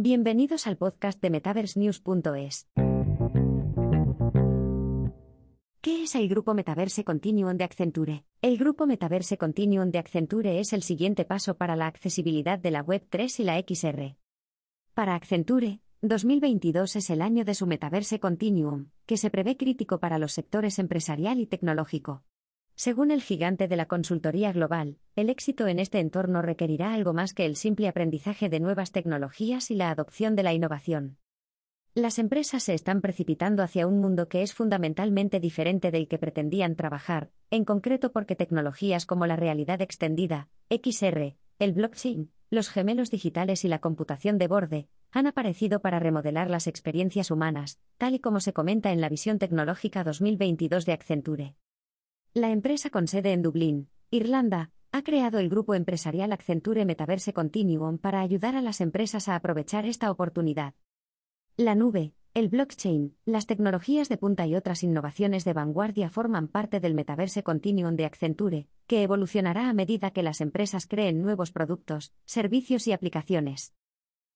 Bienvenidos al podcast de MetaverseNews.es. ¿Qué es el Grupo Metaverse Continuum de Accenture? El Grupo Metaverse Continuum de Accenture es el siguiente paso para la accesibilidad de la Web3 y la XR. Para Accenture, 2022 es el año de su Metaverse Continuum, que se prevé crítico para los sectores empresarial y tecnológico. Según el gigante de la consultoría global, el éxito en este entorno requerirá algo más que el simple aprendizaje de nuevas tecnologías y la adopción de la innovación. Las empresas se están precipitando hacia un mundo que es fundamentalmente diferente del que pretendían trabajar, en concreto porque tecnologías como la realidad extendida, XR, el blockchain, los gemelos digitales y la computación de borde, han aparecido para remodelar las experiencias humanas, tal y como se comenta en la Visión Tecnológica 2022 de Accenture. La empresa con sede en Dublín, Irlanda, ha creado el grupo empresarial Accenture Metaverse Continuum para ayudar a las empresas a aprovechar esta oportunidad. La nube, el blockchain, las tecnologías de punta y otras innovaciones de vanguardia forman parte del Metaverse Continuum de Accenture, que evolucionará a medida que las empresas creen nuevos productos, servicios y aplicaciones.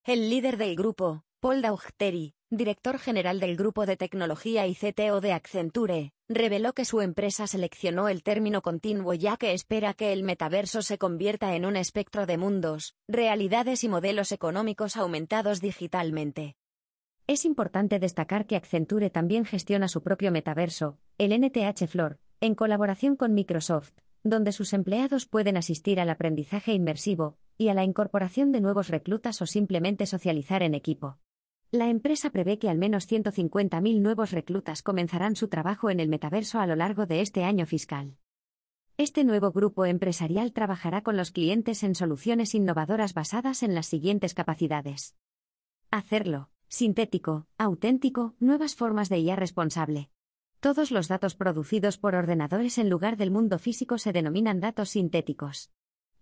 El líder del grupo, Paul Daughteri, director general del Grupo de Tecnología y CTO de Accenture, reveló que su empresa seleccionó el término continuo ya que espera que el metaverso se convierta en un espectro de mundos, realidades y modelos económicos aumentados digitalmente. Es importante destacar que Accenture también gestiona su propio metaverso, el NTH Floor, en colaboración con Microsoft, donde sus empleados pueden asistir al aprendizaje inmersivo y a la incorporación de nuevos reclutas o simplemente socializar en equipo. La empresa prevé que al menos 150.000 nuevos reclutas comenzarán su trabajo en el metaverso a lo largo de este año fiscal. Este nuevo grupo empresarial trabajará con los clientes en soluciones innovadoras basadas en las siguientes capacidades. Hacerlo, sintético, auténtico, nuevas formas de IA responsable. Todos los datos producidos por ordenadores en lugar del mundo físico se denominan datos sintéticos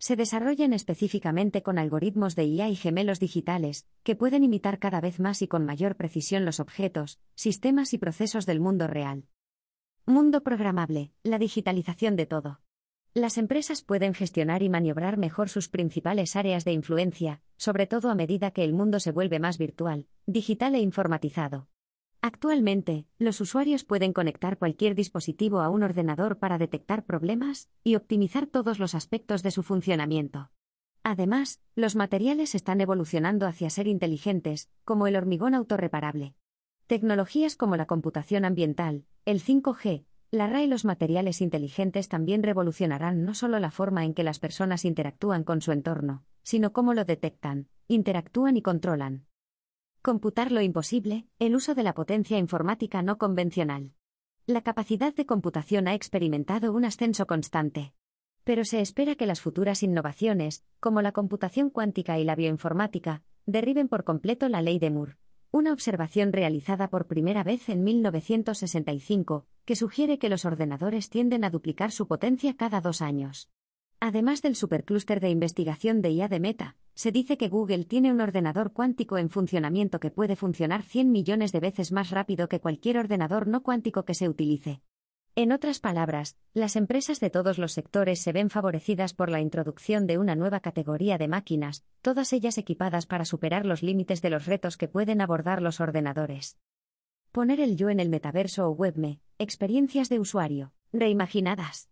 se desarrollan específicamente con algoritmos de IA y gemelos digitales, que pueden imitar cada vez más y con mayor precisión los objetos, sistemas y procesos del mundo real. Mundo programable, la digitalización de todo. Las empresas pueden gestionar y maniobrar mejor sus principales áreas de influencia, sobre todo a medida que el mundo se vuelve más virtual, digital e informatizado. Actualmente, los usuarios pueden conectar cualquier dispositivo a un ordenador para detectar problemas y optimizar todos los aspectos de su funcionamiento. Además, los materiales están evolucionando hacia ser inteligentes, como el hormigón autorreparable. Tecnologías como la computación ambiental, el 5G, la RA y los materiales inteligentes también revolucionarán no solo la forma en que las personas interactúan con su entorno, sino cómo lo detectan, interactúan y controlan. Computar lo imposible, el uso de la potencia informática no convencional. La capacidad de computación ha experimentado un ascenso constante. Pero se espera que las futuras innovaciones, como la computación cuántica y la bioinformática, derriben por completo la ley de Moore. Una observación realizada por primera vez en 1965, que sugiere que los ordenadores tienden a duplicar su potencia cada dos años. Además del superclúster de investigación de IA de Meta, se dice que Google tiene un ordenador cuántico en funcionamiento que puede funcionar 100 millones de veces más rápido que cualquier ordenador no cuántico que se utilice. En otras palabras, las empresas de todos los sectores se ven favorecidas por la introducción de una nueva categoría de máquinas, todas ellas equipadas para superar los límites de los retos que pueden abordar los ordenadores. Poner el yo en el metaverso o webme, experiencias de usuario, reimaginadas.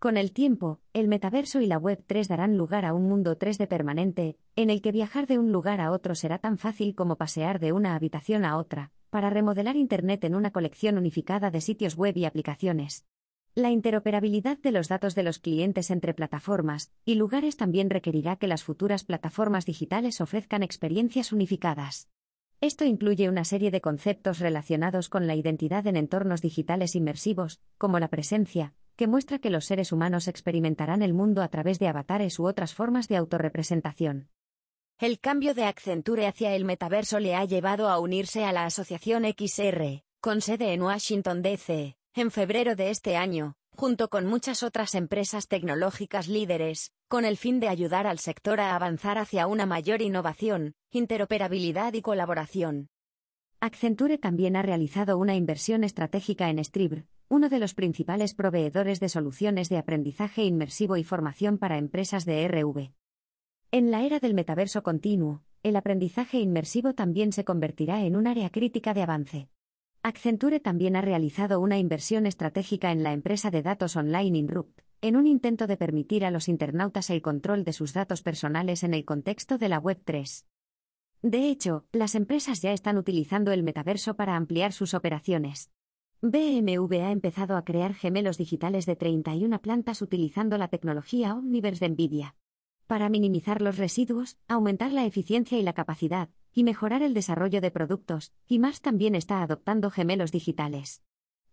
Con el tiempo, el metaverso y la Web 3 darán lugar a un mundo 3D permanente, en el que viajar de un lugar a otro será tan fácil como pasear de una habitación a otra, para remodelar Internet en una colección unificada de sitios web y aplicaciones. La interoperabilidad de los datos de los clientes entre plataformas y lugares también requerirá que las futuras plataformas digitales ofrezcan experiencias unificadas. Esto incluye una serie de conceptos relacionados con la identidad en entornos digitales inmersivos, como la presencia, que muestra que los seres humanos experimentarán el mundo a través de avatares u otras formas de autorrepresentación. El cambio de Accenture hacia el metaverso le ha llevado a unirse a la Asociación XR, con sede en Washington, D.C., en febrero de este año, junto con muchas otras empresas tecnológicas líderes, con el fin de ayudar al sector a avanzar hacia una mayor innovación, interoperabilidad y colaboración. Accenture también ha realizado una inversión estratégica en Stribr, uno de los principales proveedores de soluciones de aprendizaje inmersivo y formación para empresas de RV. En la era del metaverso continuo, el aprendizaje inmersivo también se convertirá en un área crítica de avance. Accenture también ha realizado una inversión estratégica en la empresa de datos online Inrupt, en un intento de permitir a los internautas el control de sus datos personales en el contexto de la Web 3. De hecho, las empresas ya están utilizando el metaverso para ampliar sus operaciones. BMW ha empezado a crear gemelos digitales de 31 plantas utilizando la tecnología Omniverse de Nvidia. Para minimizar los residuos, aumentar la eficiencia y la capacidad, y mejorar el desarrollo de productos, y más también está adoptando gemelos digitales.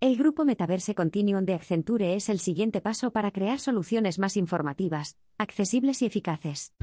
El grupo Metaverse Continuum de Accenture es el siguiente paso para crear soluciones más informativas, accesibles y eficaces.